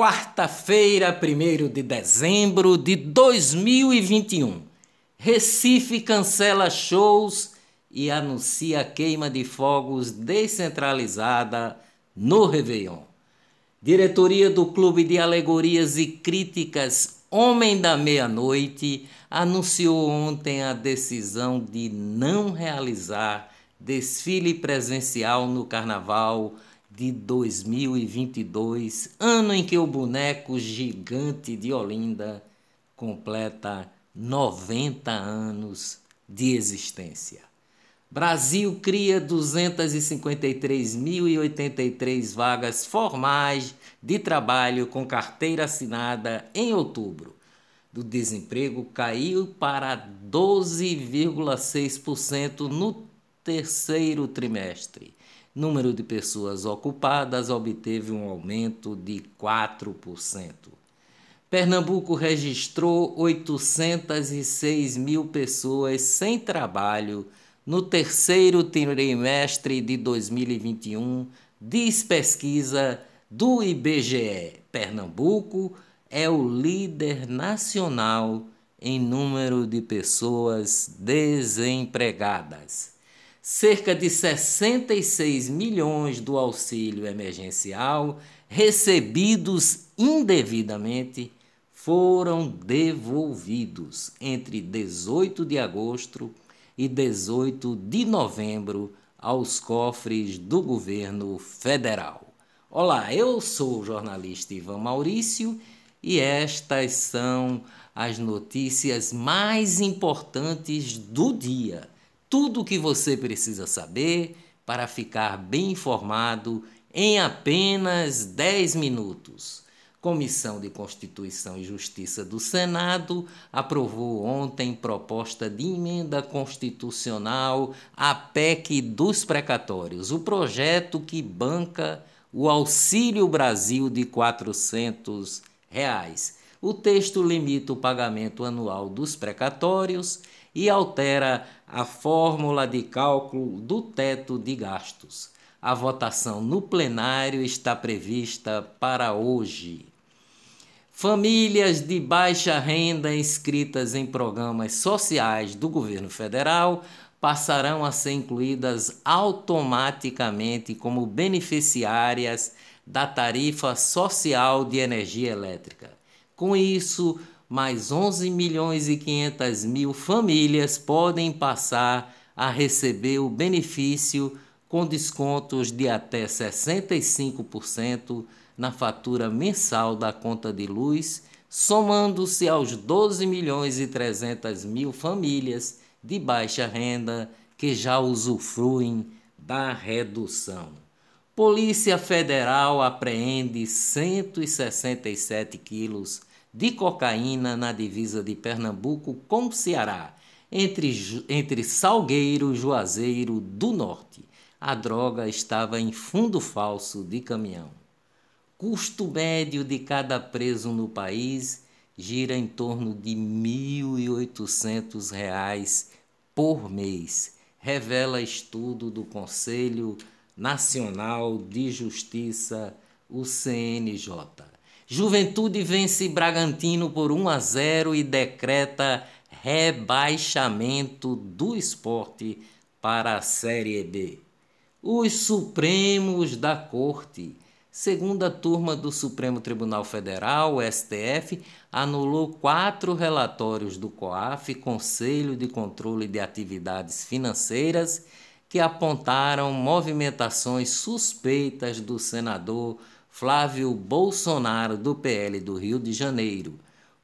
Quarta-feira, 1 de dezembro de 2021. Recife cancela shows e anuncia queima de fogos descentralizada no Réveillon. Diretoria do Clube de Alegorias e Críticas Homem da Meia-Noite anunciou ontem a decisão de não realizar desfile presencial no Carnaval de 2022, ano em que o boneco gigante de Olinda completa 90 anos de existência. Brasil cria 253.083 vagas formais de trabalho com carteira assinada em outubro. Do desemprego caiu para 12,6% no terceiro trimestre número de pessoas ocupadas obteve um aumento de 4%. Pernambuco registrou 806 mil pessoas sem trabalho no terceiro trimestre de 2021, diz pesquisa do IBGE. Pernambuco é o líder nacional em número de pessoas desempregadas cerca de 66 milhões do auxílio emergencial recebidos indevidamente foram devolvidos entre 18 de agosto e 18 de novembro aos cofres do governo federal. Olá, eu sou o jornalista Ivan Maurício e estas são as notícias mais importantes do dia tudo o que você precisa saber para ficar bem informado em apenas 10 minutos. Comissão de Constituição e Justiça do Senado aprovou ontem proposta de emenda constitucional à PEC dos precatórios, o projeto que banca o Auxílio Brasil de 400 reais. O texto limita o pagamento anual dos precatórios e altera a fórmula de cálculo do teto de gastos. A votação no plenário está prevista para hoje. Famílias de baixa renda inscritas em programas sociais do governo federal passarão a ser incluídas automaticamente como beneficiárias da tarifa social de energia elétrica. Com isso, mais 11 milhões e 500 mil famílias podem passar a receber o benefício com descontos de até 65% na fatura mensal da conta de luz, somando-se aos 12 milhões e 300 mil famílias de baixa renda que já usufruem da redução. Polícia Federal apreende 167 quilos de cocaína na divisa de Pernambuco com o Ceará, entre, entre Salgueiro e Juazeiro do Norte. A droga estava em fundo falso de caminhão. Custo médio de cada preso no país gira em torno de R$ 1.800 por mês, revela estudo do Conselho Nacional de Justiça, o CNJ. Juventude vence Bragantino por 1 a 0 e decreta rebaixamento do esporte para a Série B. Os Supremos da Corte. Segunda turma do Supremo Tribunal Federal, STF, anulou quatro relatórios do COAF, Conselho de Controle de Atividades Financeiras, que apontaram movimentações suspeitas do senador Flávio Bolsonaro, do PL do Rio de Janeiro,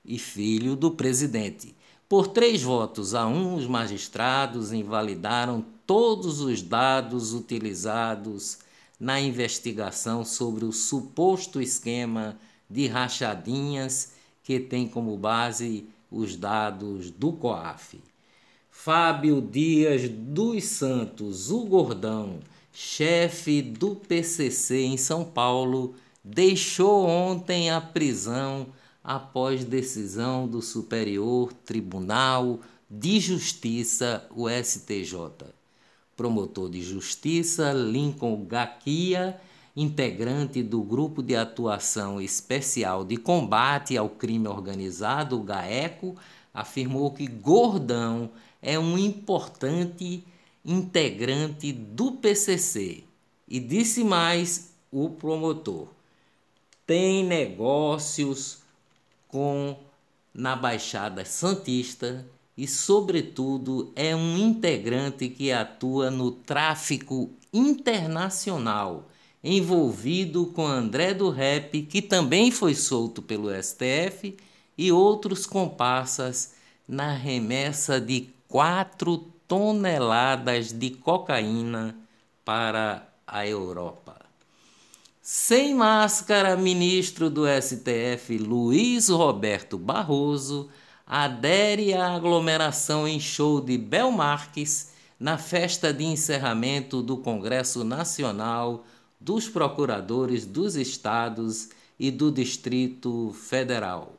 e filho do presidente. Por três votos a um, os magistrados invalidaram todos os dados utilizados na investigação sobre o suposto esquema de rachadinhas que tem como base os dados do COAF. Fábio Dias dos Santos, o Gordão, chefe do PCC em São Paulo, deixou ontem a prisão após decisão do Superior Tribunal de Justiça, o STJ. Promotor de Justiça Lincoln Gaquia integrante do Grupo de Atuação Especial de Combate ao Crime Organizado, o GAECO, afirmou que Gordão é um importante integrante do PCC e disse mais o promotor: tem negócios com na Baixada Santista e, sobretudo, é um integrante que atua no tráfico internacional, envolvido com André do Rep, que também foi solto pelo STF, e outros comparsas na remessa de 4 toneladas de cocaína para a Europa. Sem máscara, ministro do STF Luiz Roberto Barroso adere à aglomeração em show de Belmarques na festa de encerramento do Congresso Nacional dos Procuradores dos Estados e do Distrito Federal.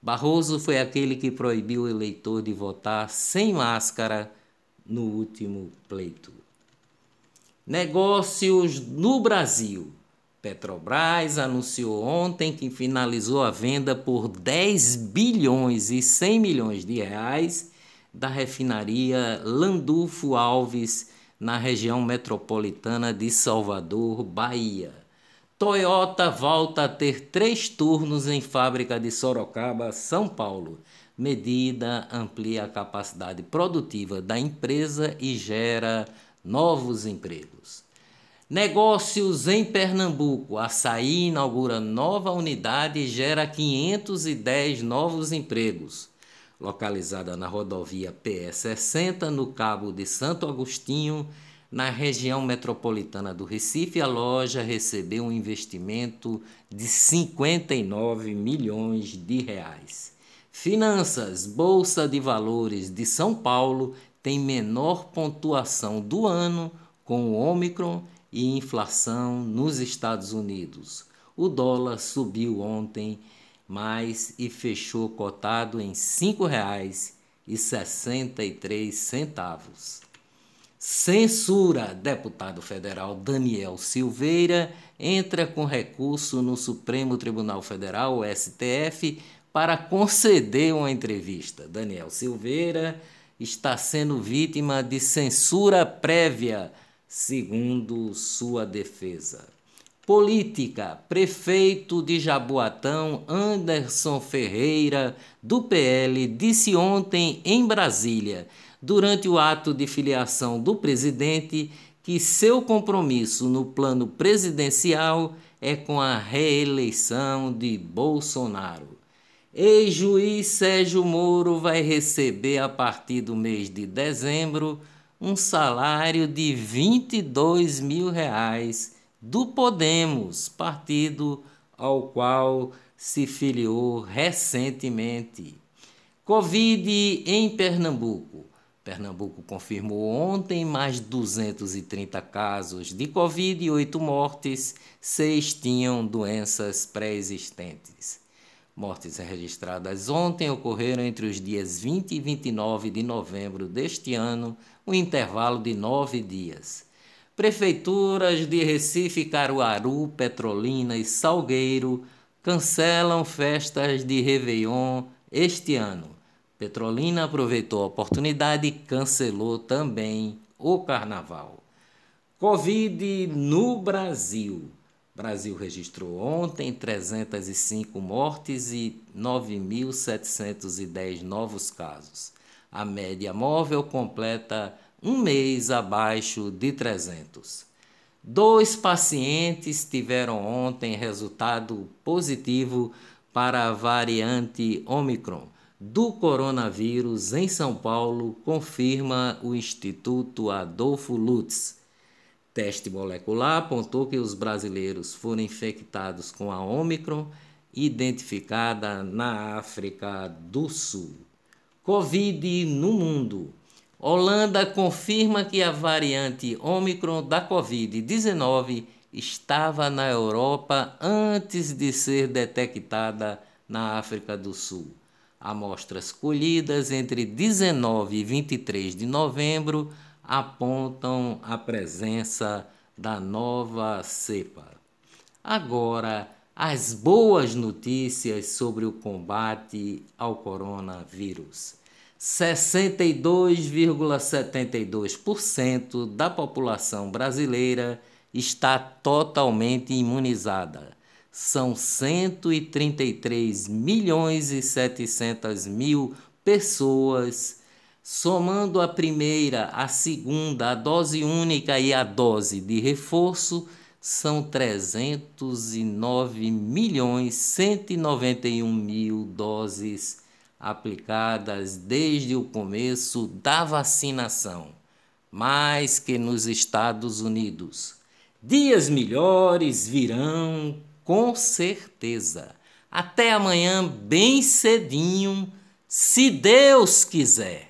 Barroso foi aquele que proibiu o eleitor de votar sem máscara no último pleito. Negócios no Brasil. Petrobras anunciou ontem que finalizou a venda por 10 bilhões e 100 milhões de reais da refinaria Landulfo Alves, na região metropolitana de Salvador, Bahia. Toyota volta a ter três turnos em fábrica de Sorocaba, São Paulo. Medida amplia a capacidade produtiva da empresa e gera novos empregos. Negócios em Pernambuco. Açaí inaugura nova unidade e gera 510 novos empregos localizada na rodovia PE60, no Cabo de Santo Agostinho, na região metropolitana do Recife, a loja recebeu um investimento de 59 milhões de reais. Finanças, Bolsa de Valores de São Paulo tem menor pontuação do ano com o Omicron e inflação nos Estados Unidos. O dólar subiu ontem mais e fechou cotado em R$ 5,63. Censura. Deputado federal Daniel Silveira entra com recurso no Supremo Tribunal Federal, STF, para conceder uma entrevista. Daniel Silveira está sendo vítima de censura prévia, segundo sua defesa. Política: prefeito de Jaboatão, Anderson Ferreira, do PL, disse ontem em Brasília, durante o ato de filiação do presidente, que seu compromisso no plano presidencial é com a reeleição de Bolsonaro. Ex-juiz Sérgio Moro vai receber a partir do mês de dezembro um salário de 22 mil reais do Podemos, partido ao qual se filiou recentemente. Covid em Pernambuco. Pernambuco confirmou ontem mais 230 casos de Covid e 8 mortes, seis tinham doenças pré-existentes. Mortes registradas ontem ocorreram entre os dias 20 e 29 de novembro deste ano, um intervalo de nove dias. Prefeituras de Recife, Caruaru, Petrolina e Salgueiro cancelam festas de Réveillon este ano. Petrolina aproveitou a oportunidade e cancelou também o carnaval. Covid no Brasil. Brasil registrou ontem 305 mortes e 9.710 novos casos. A média móvel completa um mês abaixo de 300. Dois pacientes tiveram ontem resultado positivo para a variante Omicron do coronavírus em São Paulo, confirma o Instituto Adolfo Lutz. Teste molecular apontou que os brasileiros foram infectados com a Omicron, identificada na África do Sul. Covid no mundo. Holanda confirma que a variante Omicron da Covid-19 estava na Europa antes de ser detectada na África do Sul. Amostras colhidas entre 19 e 23 de novembro apontam a presença da nova cepa. Agora, as boas notícias sobre o combate ao coronavírus. 62,72% da população brasileira está totalmente imunizada. São 133 milhões e 700 mil pessoas, somando a primeira, a segunda, a dose única e a dose de reforço, são 309 milhões 191 mil doses aplicadas desde o começo da vacinação, mais que nos Estados Unidos. Dias melhores virão, com certeza. Até amanhã, bem cedinho, se Deus quiser.